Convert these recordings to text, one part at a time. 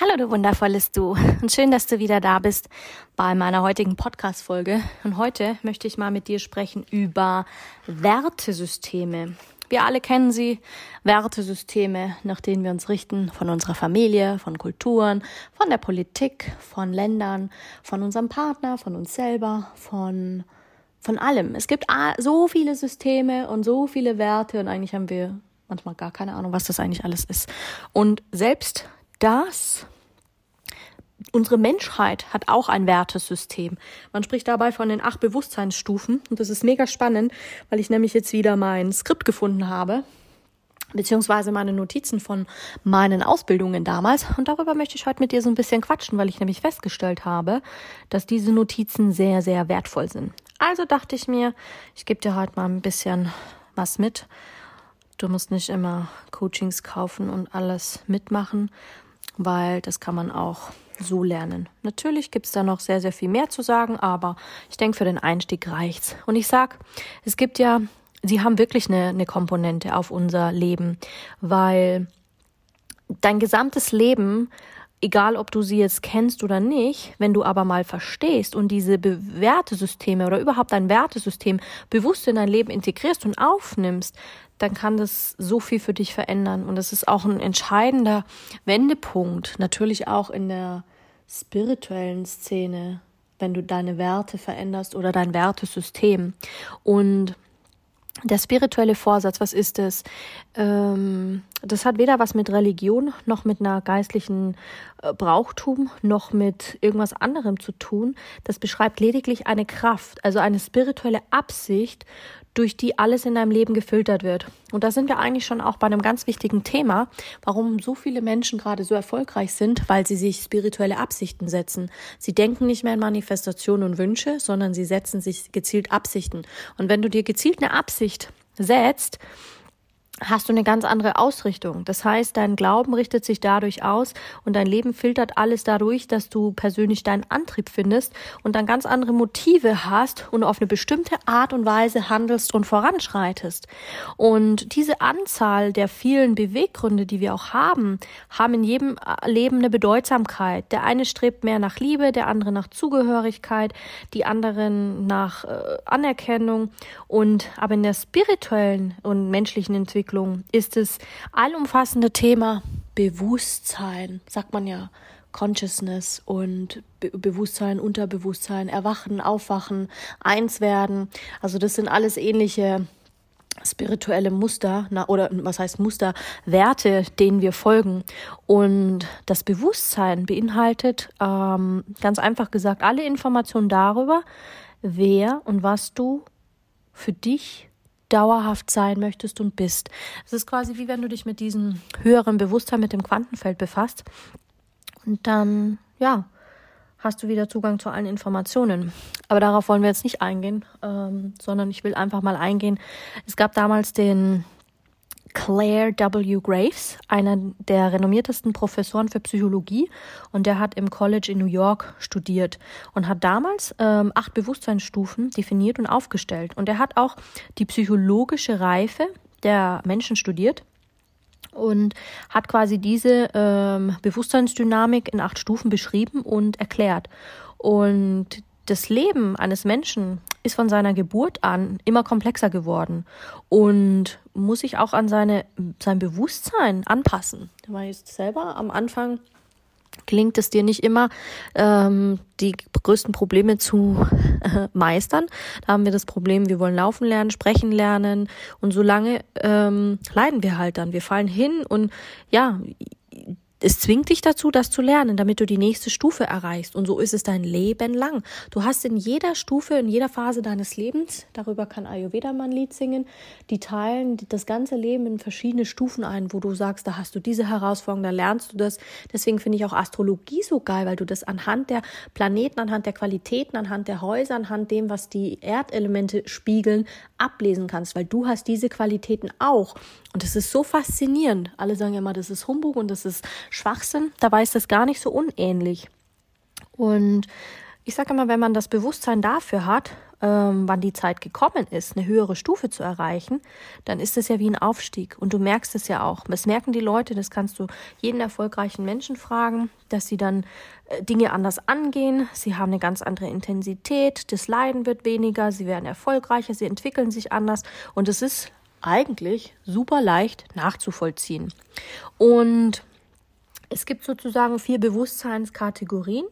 Hallo, du wundervolles Du. Und schön, dass du wieder da bist bei meiner heutigen Podcast-Folge. Und heute möchte ich mal mit dir sprechen über Wertesysteme. Wir alle kennen sie, Wertesysteme, nach denen wir uns richten, von unserer Familie, von Kulturen, von der Politik, von Ländern, von unserem Partner, von uns selber, von, von allem. Es gibt so viele Systeme und so viele Werte und eigentlich haben wir manchmal gar keine Ahnung, was das eigentlich alles ist. Und selbst das unsere Menschheit hat auch ein Wertesystem. Man spricht dabei von den acht Bewusstseinsstufen und das ist mega spannend, weil ich nämlich jetzt wieder mein Skript gefunden habe, beziehungsweise meine Notizen von meinen Ausbildungen damals. Und darüber möchte ich heute mit dir so ein bisschen quatschen, weil ich nämlich festgestellt habe, dass diese Notizen sehr, sehr wertvoll sind. Also dachte ich mir, ich gebe dir heute mal ein bisschen was mit. Du musst nicht immer Coachings kaufen und alles mitmachen, weil das kann man auch so lernen. Natürlich gibt es da noch sehr, sehr viel mehr zu sagen, aber ich denke, für den Einstieg reicht's. Und ich sag, es gibt ja, sie haben wirklich eine, eine Komponente auf unser Leben, weil dein gesamtes Leben egal ob du sie jetzt kennst oder nicht, wenn du aber mal verstehst und diese Wertesysteme oder überhaupt ein Wertesystem bewusst in dein Leben integrierst und aufnimmst, dann kann das so viel für dich verändern. Und das ist auch ein entscheidender Wendepunkt, natürlich auch in der spirituellen Szene, wenn du deine Werte veränderst oder dein Wertesystem. Und der spirituelle Vorsatz, was ist es? Ähm, das hat weder was mit Religion noch mit einer geistlichen äh, Brauchtum noch mit irgendwas anderem zu tun. Das beschreibt lediglich eine Kraft, also eine spirituelle Absicht, durch die alles in deinem Leben gefiltert wird. Und da sind wir eigentlich schon auch bei einem ganz wichtigen Thema, warum so viele Menschen gerade so erfolgreich sind, weil sie sich spirituelle Absichten setzen. Sie denken nicht mehr in Manifestationen und Wünsche, sondern sie setzen sich gezielt Absichten. Und wenn du dir gezielt eine Absicht setzt, hast du eine ganz andere Ausrichtung. Das heißt, dein Glauben richtet sich dadurch aus und dein Leben filtert alles dadurch, dass du persönlich deinen Antrieb findest und dann ganz andere Motive hast und auf eine bestimmte Art und Weise handelst und voranschreitest. Und diese Anzahl der vielen Beweggründe, die wir auch haben, haben in jedem Leben eine Bedeutsamkeit. Der eine strebt mehr nach Liebe, der andere nach Zugehörigkeit, die anderen nach äh, Anerkennung und aber in der spirituellen und menschlichen Entwicklung Entwicklung ist das allumfassende Thema Bewusstsein, sagt man ja, Consciousness und Be Bewusstsein, Unterbewusstsein, Erwachen, Aufwachen, eins werden. Also das sind alles ähnliche spirituelle Muster na, oder was heißt Muster, Werte, denen wir folgen. Und das Bewusstsein beinhaltet ähm, ganz einfach gesagt alle Informationen darüber, wer und was du für dich dauerhaft sein möchtest und bist. Es ist quasi wie wenn du dich mit diesem höheren Bewusstsein, mit dem Quantenfeld befasst. Und dann, ja, hast du wieder Zugang zu allen Informationen. Aber darauf wollen wir jetzt nicht eingehen, ähm, sondern ich will einfach mal eingehen. Es gab damals den Claire W. Graves, einer der renommiertesten Professoren für Psychologie, und der hat im College in New York studiert und hat damals ähm, acht Bewusstseinsstufen definiert und aufgestellt. Und er hat auch die psychologische Reife der Menschen studiert und hat quasi diese ähm, Bewusstseinsdynamik in acht Stufen beschrieben und erklärt. Und das Leben eines Menschen ist von seiner Geburt an immer komplexer geworden und muss sich auch an seine, sein Bewusstsein anpassen. Du weißt selber, am Anfang gelingt es dir nicht immer, ähm, die größten Probleme zu äh, meistern. Da haben wir das Problem, wir wollen laufen lernen, sprechen lernen und so lange ähm, leiden wir halt dann. Wir fallen hin und ja, es zwingt dich dazu, das zu lernen, damit du die nächste Stufe erreichst. Und so ist es dein Leben lang. Du hast in jeder Stufe, in jeder Phase deines Lebens, darüber kann Ayurveda mal ein Lied singen, die teilen das ganze Leben in verschiedene Stufen ein, wo du sagst, da hast du diese Herausforderung, da lernst du das. Deswegen finde ich auch Astrologie so geil, weil du das anhand der Planeten, anhand der Qualitäten, anhand der Häuser, anhand dem, was die Erdelemente spiegeln, ablesen kannst, weil du hast diese Qualitäten auch. Und es ist so faszinierend. Alle sagen ja immer, das ist Humbug und das ist Schwachsinn. Dabei ist das gar nicht so unähnlich. Und ich sage immer, wenn man das Bewusstsein dafür hat, ähm, wann die Zeit gekommen ist, eine höhere Stufe zu erreichen, dann ist es ja wie ein Aufstieg. Und du merkst es ja auch. Das merken die Leute, das kannst du jeden erfolgreichen Menschen fragen, dass sie dann äh, Dinge anders angehen. Sie haben eine ganz andere Intensität, das Leiden wird weniger, sie werden erfolgreicher, sie entwickeln sich anders. Und es ist eigentlich super leicht nachzuvollziehen. Und es gibt sozusagen vier Bewusstseinskategorien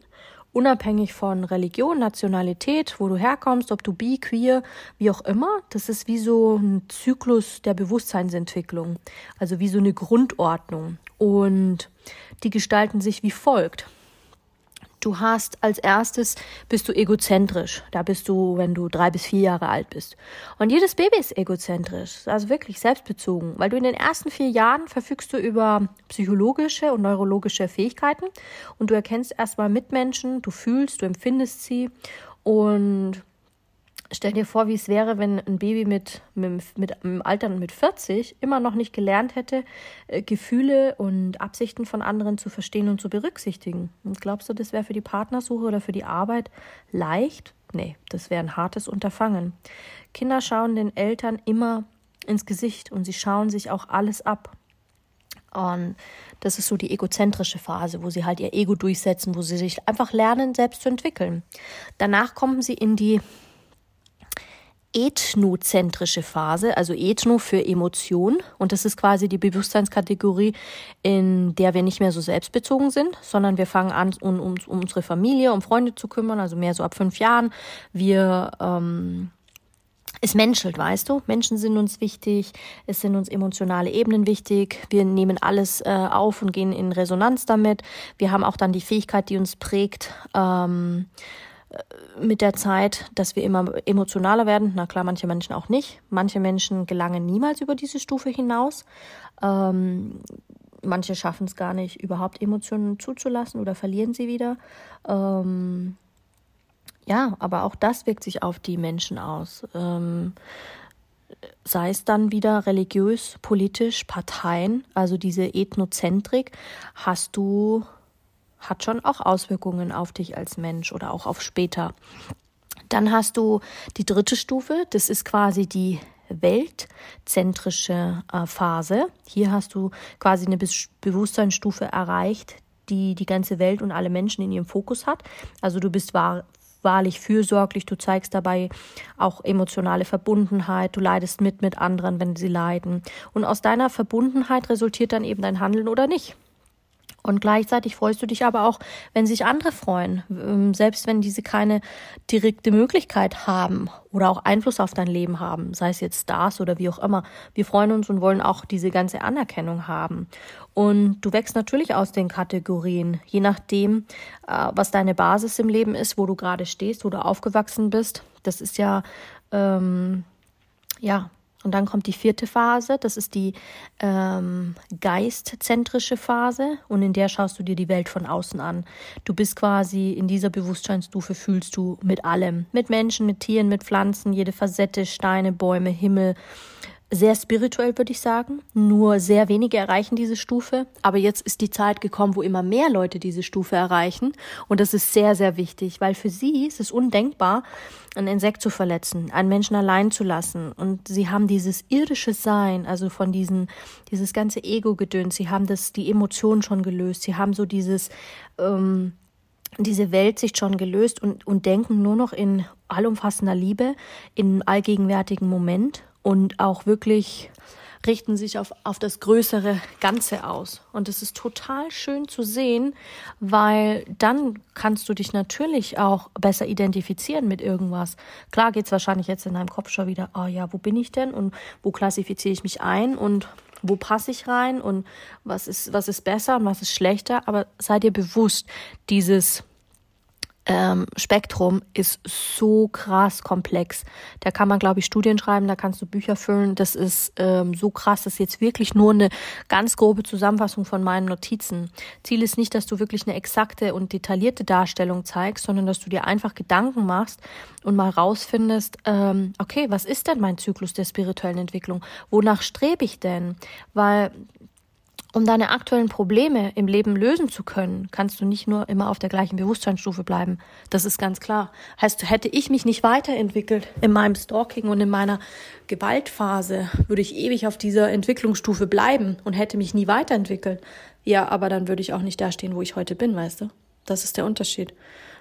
unabhängig von Religion, Nationalität, wo du herkommst, ob du bi, queer, wie auch immer. Das ist wie so ein Zyklus der Bewusstseinsentwicklung, also wie so eine Grundordnung. Und die gestalten sich wie folgt. Du hast als erstes bist du egozentrisch. Da bist du, wenn du drei bis vier Jahre alt bist. Und jedes Baby ist egozentrisch, also wirklich selbstbezogen, weil du in den ersten vier Jahren verfügst du über psychologische und neurologische Fähigkeiten und du erkennst erstmal Mitmenschen, du fühlst, du empfindest sie und Stell dir vor, wie es wäre, wenn ein Baby mit, mit, mit im Alter mit 40 immer noch nicht gelernt hätte, äh, Gefühle und Absichten von anderen zu verstehen und zu berücksichtigen. Und glaubst du, das wäre für die Partnersuche oder für die Arbeit leicht? Nee, das wäre ein hartes Unterfangen. Kinder schauen den Eltern immer ins Gesicht und sie schauen sich auch alles ab. Und das ist so die egozentrische Phase, wo sie halt ihr Ego durchsetzen, wo sie sich einfach lernen, selbst zu entwickeln. Danach kommen sie in die ethnozentrische Phase, also ethno für Emotion. Und das ist quasi die Bewusstseinskategorie, in der wir nicht mehr so selbstbezogen sind, sondern wir fangen an, um, um, um unsere Familie, um Freunde zu kümmern, also mehr so ab fünf Jahren. Wir ähm, es menschelt, weißt du? Menschen sind uns wichtig, es sind uns emotionale Ebenen wichtig, wir nehmen alles äh, auf und gehen in Resonanz damit. Wir haben auch dann die Fähigkeit, die uns prägt, ähm, mit der Zeit, dass wir immer emotionaler werden. Na klar, manche Menschen auch nicht. Manche Menschen gelangen niemals über diese Stufe hinaus. Ähm, manche schaffen es gar nicht, überhaupt Emotionen zuzulassen oder verlieren sie wieder. Ähm, ja, aber auch das wirkt sich auf die Menschen aus. Ähm, sei es dann wieder religiös, politisch, Parteien, also diese Ethnozentrik, hast du hat schon auch Auswirkungen auf dich als Mensch oder auch auf später. Dann hast du die dritte Stufe, das ist quasi die weltzentrische äh, Phase. Hier hast du quasi eine Be Bewusstseinsstufe erreicht, die die ganze Welt und alle Menschen in ihrem Fokus hat. Also du bist wahr, wahrlich fürsorglich, du zeigst dabei auch emotionale Verbundenheit, du leidest mit mit anderen, wenn sie leiden. Und aus deiner Verbundenheit resultiert dann eben dein Handeln oder nicht. Und gleichzeitig freust du dich aber auch, wenn sich andere freuen, ähm, selbst wenn diese keine direkte Möglichkeit haben oder auch Einfluss auf dein Leben haben, sei es jetzt Stars oder wie auch immer. Wir freuen uns und wollen auch diese ganze Anerkennung haben. Und du wächst natürlich aus den Kategorien, je nachdem, äh, was deine Basis im Leben ist, wo du gerade stehst, wo du aufgewachsen bist. Das ist ja, ähm, ja, und dann kommt die vierte Phase, das ist die ähm, geistzentrische Phase. Und in der schaust du dir die Welt von außen an. Du bist quasi in dieser Bewusstseinsstufe fühlst du mit allem, mit Menschen, mit Tieren, mit Pflanzen, jede Facette, Steine, Bäume, Himmel, sehr spirituell, würde ich sagen. Nur sehr wenige erreichen diese Stufe. Aber jetzt ist die Zeit gekommen, wo immer mehr Leute diese Stufe erreichen. Und das ist sehr, sehr wichtig, weil für sie ist es undenkbar, ein Insekt zu verletzen, einen Menschen allein zu lassen. Und sie haben dieses irdische Sein, also von diesen, dieses ganze Ego-Gedöns. Sie haben das, die Emotionen schon gelöst. Sie haben so dieses, ähm, diese Weltsicht schon gelöst und, und denken nur noch in allumfassender Liebe, in allgegenwärtigen Moment und auch wirklich richten sich auf, auf das größere Ganze aus. Und es ist total schön zu sehen, weil dann kannst du dich natürlich auch besser identifizieren mit irgendwas. Klar geht es wahrscheinlich jetzt in deinem Kopf schon wieder, oh ja, wo bin ich denn und wo klassifiziere ich mich ein und wo passe ich rein und was ist, was ist besser und was ist schlechter, aber sei dir bewusst, dieses ähm, Spektrum ist so krass komplex. Da kann man, glaube ich, Studien schreiben, da kannst du Bücher füllen. Das ist ähm, so krass. Das ist jetzt wirklich nur eine ganz grobe Zusammenfassung von meinen Notizen. Ziel ist nicht, dass du wirklich eine exakte und detaillierte Darstellung zeigst, sondern dass du dir einfach Gedanken machst und mal rausfindest, ähm, okay, was ist denn mein Zyklus der spirituellen Entwicklung? Wonach strebe ich denn? Weil um deine aktuellen Probleme im Leben lösen zu können, kannst du nicht nur immer auf der gleichen Bewusstseinsstufe bleiben. Das ist ganz klar. Heißt, hätte ich mich nicht weiterentwickelt in meinem Stalking und in meiner Gewaltphase, würde ich ewig auf dieser Entwicklungsstufe bleiben und hätte mich nie weiterentwickelt. Ja, aber dann würde ich auch nicht da stehen, wo ich heute bin, weißt du? Das ist der Unterschied.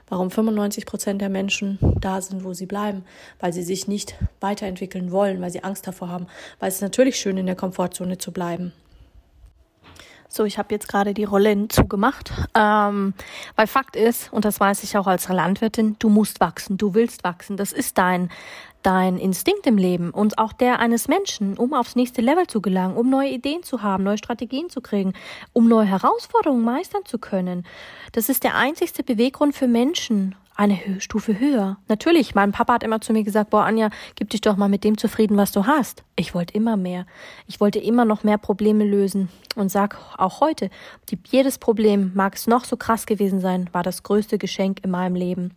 Warum 95 Prozent der Menschen da sind, wo sie bleiben, weil sie sich nicht weiterentwickeln wollen, weil sie Angst davor haben, weil es ist natürlich schön in der Komfortzone zu bleiben. So, ich habe jetzt gerade die Rolle hinzugemacht, ähm, weil Fakt ist, und das weiß ich auch als Landwirtin, du musst wachsen, du willst wachsen. Das ist dein dein Instinkt im Leben und auch der eines Menschen, um aufs nächste Level zu gelangen, um neue Ideen zu haben, neue Strategien zu kriegen, um neue Herausforderungen meistern zu können. Das ist der einzigste Beweggrund für Menschen, eine Stufe höher. Natürlich, mein Papa hat immer zu mir gesagt, boah, Anja, gib dich doch mal mit dem zufrieden, was du hast. Ich wollte immer mehr. Ich wollte immer noch mehr Probleme lösen und sag auch heute, die, jedes Problem, mag es noch so krass gewesen sein, war das größte Geschenk in meinem Leben.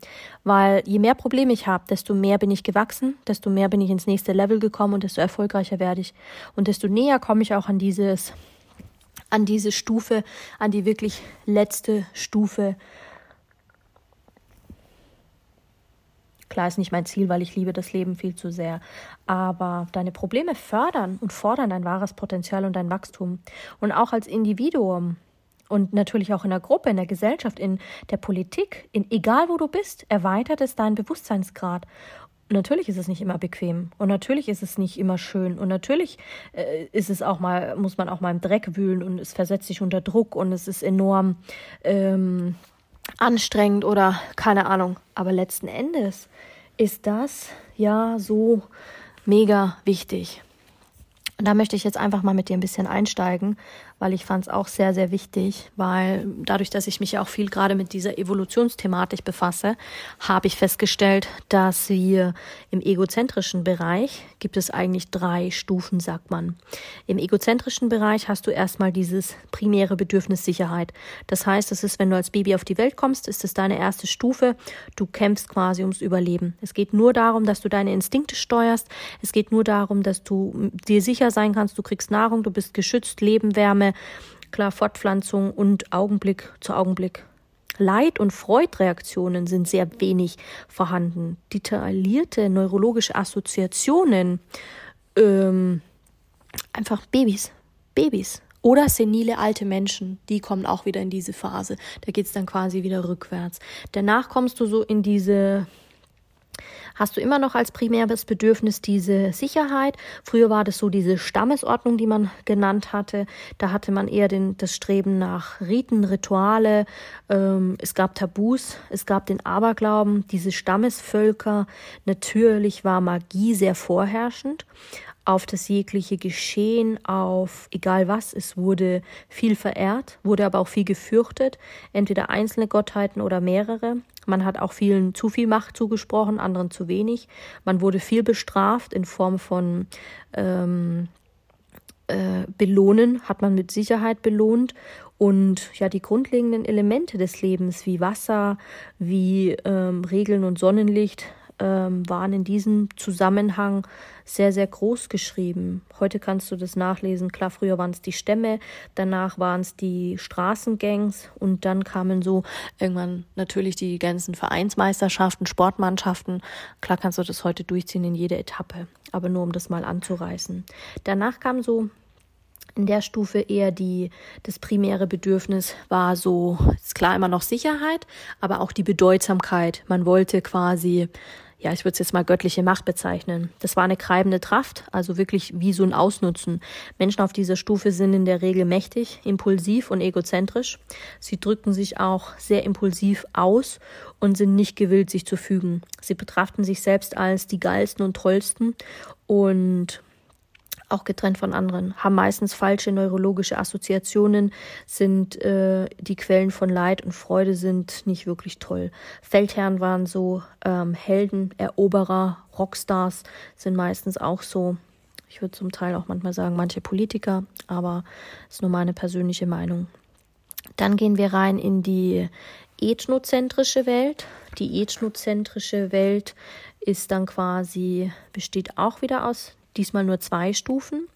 Weil je mehr Probleme ich habe, desto mehr bin ich gewachsen, desto mehr bin ich ins nächste Level gekommen und desto erfolgreicher werde ich. Und desto näher komme ich auch an dieses, an diese Stufe, an die wirklich letzte Stufe Klar ist nicht mein Ziel, weil ich liebe das Leben viel zu sehr. Aber deine Probleme fördern und fordern dein wahres Potenzial und dein Wachstum. Und auch als Individuum und natürlich auch in der Gruppe, in der Gesellschaft, in der Politik, in egal wo du bist, erweitert es deinen Bewusstseinsgrad. natürlich ist es nicht immer bequem und natürlich ist es nicht immer schön und natürlich äh, ist es auch mal, muss man auch mal im Dreck wühlen und es versetzt sich unter Druck und es ist enorm ähm, anstrengend oder keine Ahnung. Aber letzten Endes ist das ja so mega wichtig. Und da möchte ich jetzt einfach mal mit dir ein bisschen einsteigen, weil ich fand es auch sehr, sehr wichtig, weil dadurch, dass ich mich ja auch viel gerade mit dieser Evolutionsthematik befasse, habe ich festgestellt, dass wir im egozentrischen Bereich gibt es eigentlich drei Stufen, sagt man. Im egozentrischen Bereich hast du erstmal dieses primäre Bedürfnis Sicherheit. Das heißt, es ist, wenn du als Baby auf die Welt kommst, ist es deine erste Stufe. Du kämpfst quasi ums Überleben. Es geht nur darum, dass du deine Instinkte steuerst. Es geht nur darum, dass du dir sicher sein kannst, du kriegst Nahrung, du bist geschützt, Leben, Wärme, klar Fortpflanzung und Augenblick zu Augenblick. Leid- und Freudreaktionen sind sehr wenig vorhanden. Detaillierte neurologische Assoziationen, ähm, einfach Babys, Babys. Oder senile alte Menschen, die kommen auch wieder in diese Phase. Da geht's dann quasi wieder rückwärts. Danach kommst du so in diese hast du immer noch als primäres Bedürfnis diese Sicherheit. Früher war das so diese Stammesordnung, die man genannt hatte. Da hatte man eher den, das Streben nach Riten, Rituale. Ähm, es gab Tabus, es gab den Aberglauben, diese Stammesvölker. Natürlich war Magie sehr vorherrschend auf das jegliche Geschehen, auf egal was, es wurde viel verehrt, wurde aber auch viel gefürchtet, entweder einzelne Gottheiten oder mehrere. Man hat auch vielen zu viel Macht zugesprochen, anderen zu wenig. Man wurde viel bestraft in Form von ähm, äh, Belohnen, hat man mit Sicherheit belohnt. Und ja, die grundlegenden Elemente des Lebens wie Wasser, wie ähm, Regeln und Sonnenlicht ähm, waren in diesem Zusammenhang sehr, sehr groß geschrieben. Heute kannst du das nachlesen. Klar, früher waren es die Stämme, danach waren es die Straßengangs und dann kamen so irgendwann natürlich die ganzen Vereinsmeisterschaften, Sportmannschaften. Klar kannst du das heute durchziehen in jede Etappe, aber nur um das mal anzureißen. Danach kam so in der Stufe eher die, das primäre Bedürfnis war so, ist klar immer noch Sicherheit, aber auch die Bedeutsamkeit. Man wollte quasi ja, ich würde es jetzt mal göttliche Macht bezeichnen. Das war eine treibende Kraft, also wirklich wie so ein Ausnutzen. Menschen auf dieser Stufe sind in der Regel mächtig, impulsiv und egozentrisch. Sie drücken sich auch sehr impulsiv aus und sind nicht gewillt, sich zu fügen. Sie betrachten sich selbst als die geilsten und tollsten und auch getrennt von anderen, haben meistens falsche neurologische Assoziationen, sind äh, die Quellen von Leid und Freude sind nicht wirklich toll. Feldherren waren so ähm, Helden, Eroberer, Rockstars sind meistens auch so. Ich würde zum Teil auch manchmal sagen, manche Politiker, aber ist nur meine persönliche Meinung. Dann gehen wir rein in die ethnozentrische Welt. Die ethnozentrische Welt ist dann quasi, besteht auch wieder aus diesmal nur zwei Stufen.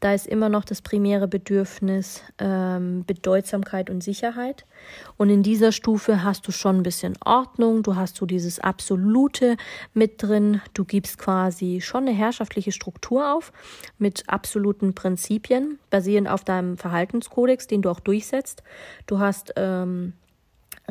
Da ist immer noch das primäre Bedürfnis ähm, Bedeutsamkeit und Sicherheit. Und in dieser Stufe hast du schon ein bisschen Ordnung, du hast so dieses Absolute mit drin, du gibst quasi schon eine herrschaftliche Struktur auf mit absoluten Prinzipien, basierend auf deinem Verhaltenskodex, den du auch durchsetzt. Du hast ähm,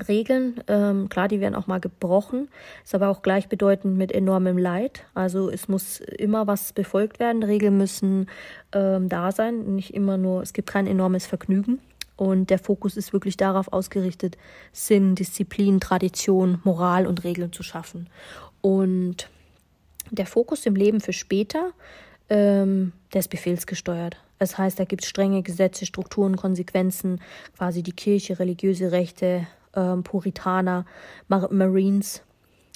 Regeln, ähm, klar, die werden auch mal gebrochen, ist aber auch gleichbedeutend mit enormem Leid. Also es muss immer was befolgt werden. Regeln müssen ähm, da sein, nicht immer nur, es gibt kein enormes Vergnügen. Und der Fokus ist wirklich darauf ausgerichtet, Sinn, Disziplin, Tradition, Moral und Regeln zu schaffen. Und der Fokus im Leben für später, ähm, der ist befehlsgesteuert. Das heißt, da gibt es strenge Gesetze, Strukturen, Konsequenzen, quasi die Kirche, religiöse Rechte, ähm, Puritaner, Mar Marines,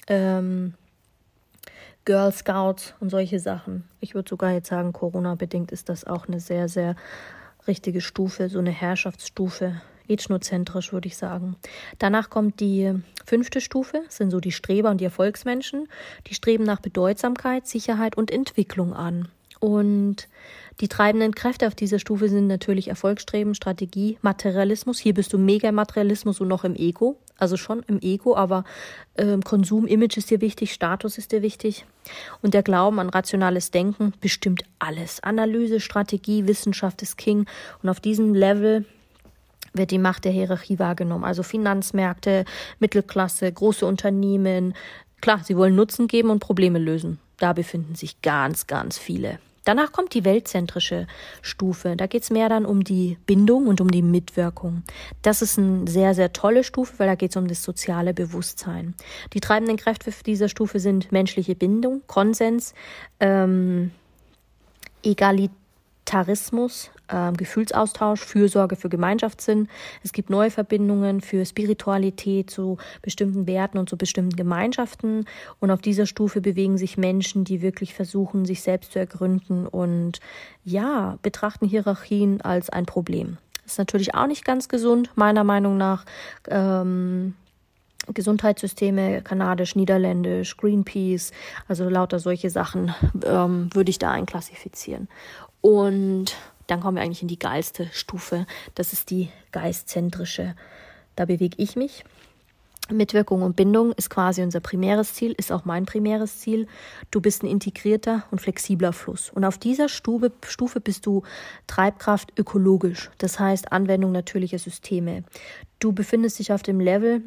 ähm, Girl Scouts und solche Sachen. Ich würde sogar jetzt sagen, Corona-bedingt ist das auch eine sehr, sehr richtige Stufe, so eine Herrschaftsstufe. Ethnozentrisch würde ich sagen. Danach kommt die fünfte Stufe, sind so die Streber und die Erfolgsmenschen. Die streben nach Bedeutsamkeit, Sicherheit und Entwicklung an. Und die treibenden Kräfte auf dieser Stufe sind natürlich Erfolgsstreben, Strategie, Materialismus. Hier bist du mega Materialismus und noch im Ego. Also schon im Ego, aber ähm, Konsum, Image ist dir wichtig, Status ist dir wichtig. Und der Glauben an rationales Denken bestimmt alles. Analyse, Strategie, Wissenschaft ist King. Und auf diesem Level wird die Macht der Hierarchie wahrgenommen. Also Finanzmärkte, Mittelklasse, große Unternehmen. Klar, sie wollen Nutzen geben und Probleme lösen. Da befinden sich ganz, ganz viele. Danach kommt die weltzentrische Stufe. Da geht es mehr dann um die Bindung und um die Mitwirkung. Das ist eine sehr, sehr tolle Stufe, weil da geht es um das soziale Bewusstsein. Die treibenden Kräfte dieser Stufe sind menschliche Bindung, Konsens, ähm, Egalität, Tarismus, äh, Gefühlsaustausch, Fürsorge für Gemeinschaftssinn. Es gibt neue Verbindungen für Spiritualität zu bestimmten Werten und zu bestimmten Gemeinschaften. Und auf dieser Stufe bewegen sich Menschen, die wirklich versuchen, sich selbst zu ergründen und ja, betrachten Hierarchien als ein Problem. Das ist natürlich auch nicht ganz gesund, meiner Meinung nach. Ähm, Gesundheitssysteme, kanadisch, niederländisch, Greenpeace, also lauter solche Sachen ähm, würde ich da einklassifizieren. Und dann kommen wir eigentlich in die geilste Stufe. Das ist die geistzentrische. Da bewege ich mich. Mitwirkung und Bindung ist quasi unser primäres Ziel, ist auch mein primäres Ziel. Du bist ein integrierter und flexibler Fluss. Und auf dieser Stufe, Stufe bist du Treibkraft ökologisch, das heißt Anwendung natürlicher Systeme. Du befindest dich auf dem Level,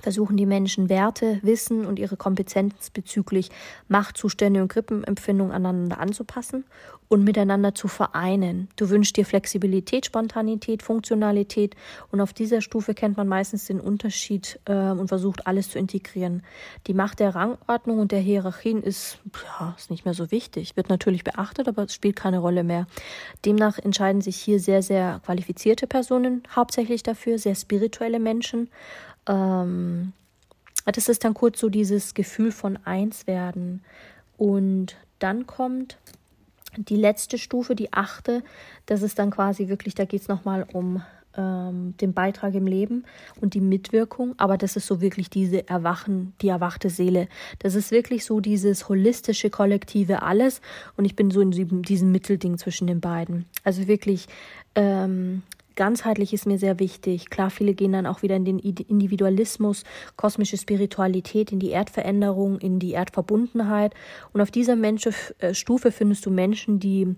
versuchen die Menschen Werte, Wissen und ihre Kompetenz bezüglich Machtzustände und Grippenempfindungen aneinander anzupassen und miteinander zu vereinen. Du wünschst dir Flexibilität, Spontanität, Funktionalität und auf dieser Stufe kennt man meistens den Unterschied äh, und versucht alles zu integrieren. Die Macht der Rangordnung und der Hierarchien ist, ja, ist nicht mehr so wichtig, wird natürlich beachtet, aber es spielt keine Rolle mehr. Demnach entscheiden sich hier sehr, sehr qualifizierte Personen hauptsächlich dafür, sehr spirituelle Menschen ähm, das ist dann kurz so dieses Gefühl von Einswerden. Und dann kommt die letzte Stufe, die achte. Das ist dann quasi wirklich, da geht es nochmal um ähm, den Beitrag im Leben und die Mitwirkung. Aber das ist so wirklich diese Erwachen, die erwachte Seele. Das ist wirklich so dieses holistische, kollektive Alles. Und ich bin so in diesem Mittelding zwischen den beiden. Also wirklich ähm, ganzheitlich ist mir sehr wichtig. Klar, viele gehen dann auch wieder in den Individualismus, kosmische Spiritualität, in die Erdveränderung, in die Erdverbundenheit. Und auf dieser Menschen, äh, Stufe findest du Menschen, die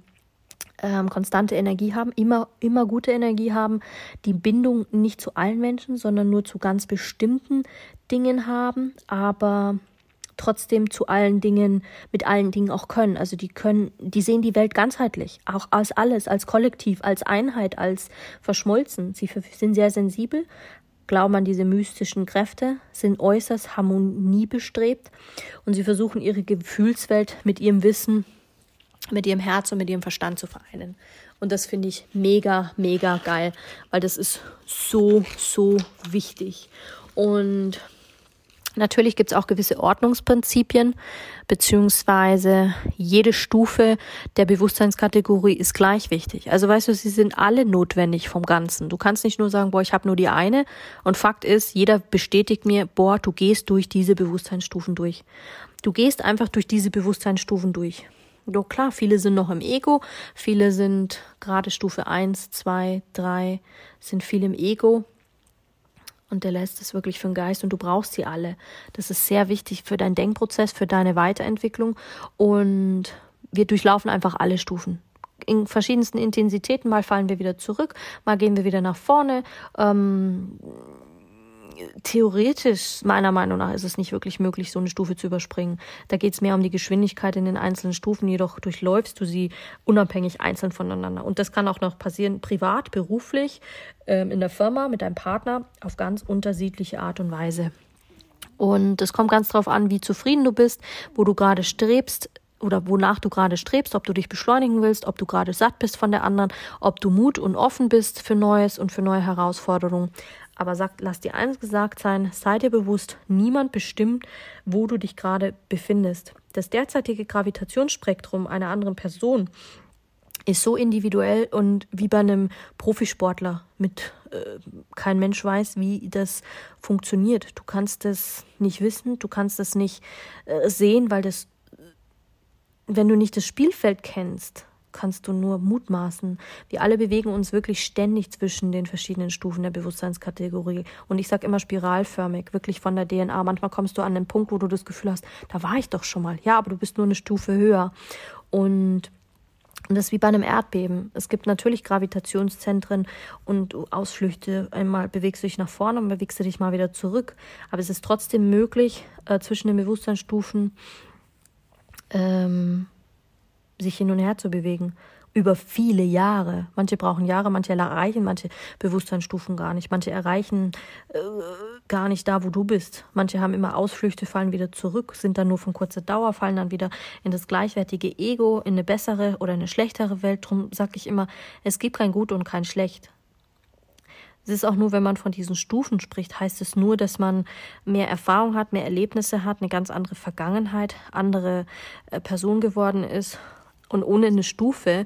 ähm, konstante Energie haben, immer, immer gute Energie haben, die Bindung nicht zu allen Menschen, sondern nur zu ganz bestimmten Dingen haben, aber trotzdem zu allen Dingen, mit allen Dingen auch können. Also die können, die sehen die Welt ganzheitlich, auch als alles, als Kollektiv, als Einheit, als verschmolzen. Sie sind sehr sensibel, glauben an diese mystischen Kräfte, sind äußerst harmoniebestrebt und sie versuchen ihre Gefühlswelt mit ihrem Wissen mit ihrem Herz und mit ihrem Verstand zu vereinen. Und das finde ich mega, mega geil, weil das ist so, so wichtig. Und Natürlich gibt es auch gewisse Ordnungsprinzipien, beziehungsweise jede Stufe der Bewusstseinskategorie ist gleich wichtig. Also weißt du, sie sind alle notwendig vom Ganzen. Du kannst nicht nur sagen, boah, ich habe nur die eine. Und Fakt ist, jeder bestätigt mir, boah, du gehst durch diese Bewusstseinsstufen durch. Du gehst einfach durch diese Bewusstseinsstufen durch. Doch klar, viele sind noch im Ego, viele sind gerade Stufe 1, 2, 3, sind viel im Ego und der lässt es wirklich für den Geist und du brauchst sie alle. Das ist sehr wichtig für deinen Denkprozess, für deine Weiterentwicklung und wir durchlaufen einfach alle Stufen. In verschiedensten Intensitäten, mal fallen wir wieder zurück, mal gehen wir wieder nach vorne. Ähm, theoretisch, meiner Meinung nach, ist es nicht wirklich möglich, so eine Stufe zu überspringen. Da geht es mehr um die Geschwindigkeit in den einzelnen Stufen, jedoch durchläufst du sie unabhängig einzeln voneinander. Und das kann auch noch passieren, privat, beruflich, ähm, in der Firma, mit deinem Partner, auf ganz unterschiedliche Art und Weise. Und es kommt ganz darauf an, wie zufrieden du bist, wo du gerade strebst, oder wonach du gerade strebst, ob du dich beschleunigen willst, ob du gerade satt bist von der anderen, ob du Mut und offen bist für Neues und für neue Herausforderungen. Aber sag, lass dir eins gesagt sein, sei dir bewusst, niemand bestimmt, wo du dich gerade befindest. Das derzeitige Gravitationsspektrum einer anderen Person ist so individuell und wie bei einem Profisportler mit äh, kein Mensch weiß, wie das funktioniert. Du kannst es nicht wissen, du kannst es nicht äh, sehen, weil das wenn du nicht das Spielfeld kennst, kannst du nur mutmaßen. Wir alle bewegen uns wirklich ständig zwischen den verschiedenen Stufen der Bewusstseinskategorie. Und ich sage immer spiralförmig, wirklich von der DNA. Manchmal kommst du an den Punkt, wo du das Gefühl hast, da war ich doch schon mal. Ja, aber du bist nur eine Stufe höher. Und das ist wie bei einem Erdbeben. Es gibt natürlich Gravitationszentren und Ausflüchte. Einmal bewegst du dich nach vorne und bewegst du dich mal wieder zurück. Aber es ist trotzdem möglich, äh, zwischen den Bewusstseinsstufen ähm, sich hin und her zu bewegen. Über viele Jahre. Manche brauchen Jahre, manche erreichen manche Bewusstseinsstufen gar nicht. Manche erreichen äh, gar nicht da, wo du bist. Manche haben immer Ausflüchte, fallen wieder zurück, sind dann nur von kurzer Dauer, fallen dann wieder in das gleichwertige Ego, in eine bessere oder eine schlechtere Welt. Drum sage ich immer, es gibt kein Gut und kein Schlecht. Es ist auch nur, wenn man von diesen Stufen spricht, heißt es nur, dass man mehr Erfahrung hat, mehr Erlebnisse hat, eine ganz andere Vergangenheit, andere äh, Person geworden ist. Und ohne eine Stufe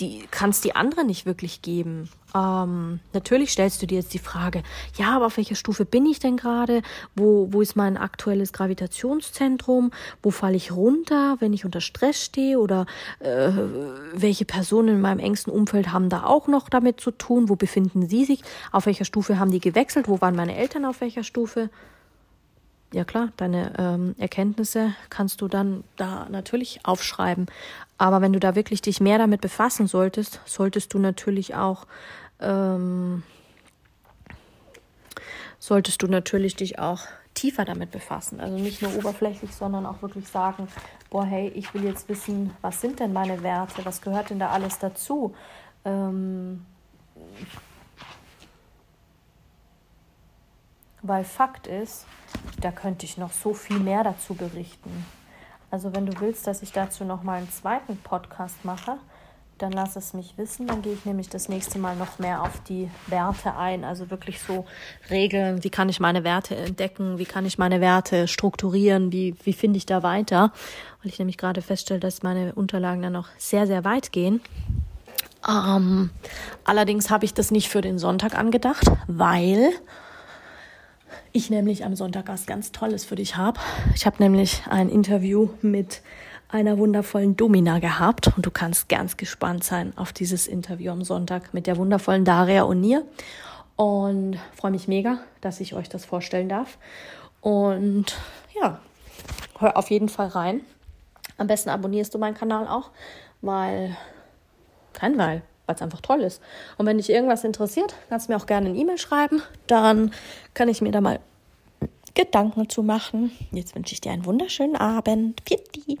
die kann es die andere nicht wirklich geben. Ähm, natürlich stellst du dir jetzt die Frage, ja, aber auf welcher Stufe bin ich denn gerade? Wo, wo ist mein aktuelles Gravitationszentrum? Wo falle ich runter, wenn ich unter Stress stehe? Oder äh, welche Personen in meinem engsten Umfeld haben da auch noch damit zu tun? Wo befinden sie sich? Auf welcher Stufe haben die gewechselt? Wo waren meine Eltern auf welcher Stufe? Ja klar, deine ähm, Erkenntnisse kannst du dann da natürlich aufschreiben. Aber wenn du da wirklich dich mehr damit befassen solltest, solltest du natürlich auch ähm, solltest du natürlich dich auch tiefer damit befassen. Also nicht nur oberflächlich, sondern auch wirklich sagen, boah, hey, ich will jetzt wissen, was sind denn meine Werte, was gehört denn da alles dazu? Ähm, weil Fakt ist, da könnte ich noch so viel mehr dazu berichten. Also wenn du willst, dass ich dazu noch mal einen zweiten Podcast mache, dann lass es mich wissen. Dann gehe ich nämlich das nächste Mal noch mehr auf die Werte ein. Also wirklich so Regeln, wie kann ich meine Werte entdecken, wie kann ich meine Werte strukturieren, wie, wie finde ich da weiter. Weil ich nämlich gerade feststelle, dass meine Unterlagen dann noch sehr, sehr weit gehen. Ähm, allerdings habe ich das nicht für den Sonntag angedacht, weil ich nämlich am Sonntag was ganz Tolles für dich habe. Ich habe nämlich ein Interview mit einer wundervollen Domina gehabt und du kannst ganz gespannt sein auf dieses Interview am Sonntag mit der wundervollen Daria O'Neill und freue mich mega, dass ich euch das vorstellen darf. Und ja, hör auf jeden Fall rein. Am besten abonnierst du meinen Kanal auch, weil kein Weil, weil es einfach toll ist. Und wenn dich irgendwas interessiert, kannst du mir auch gerne eine E-Mail schreiben. Dann kann ich mir da mal Gedanken zu machen. Jetzt wünsche ich dir einen wunderschönen Abend. Pitti.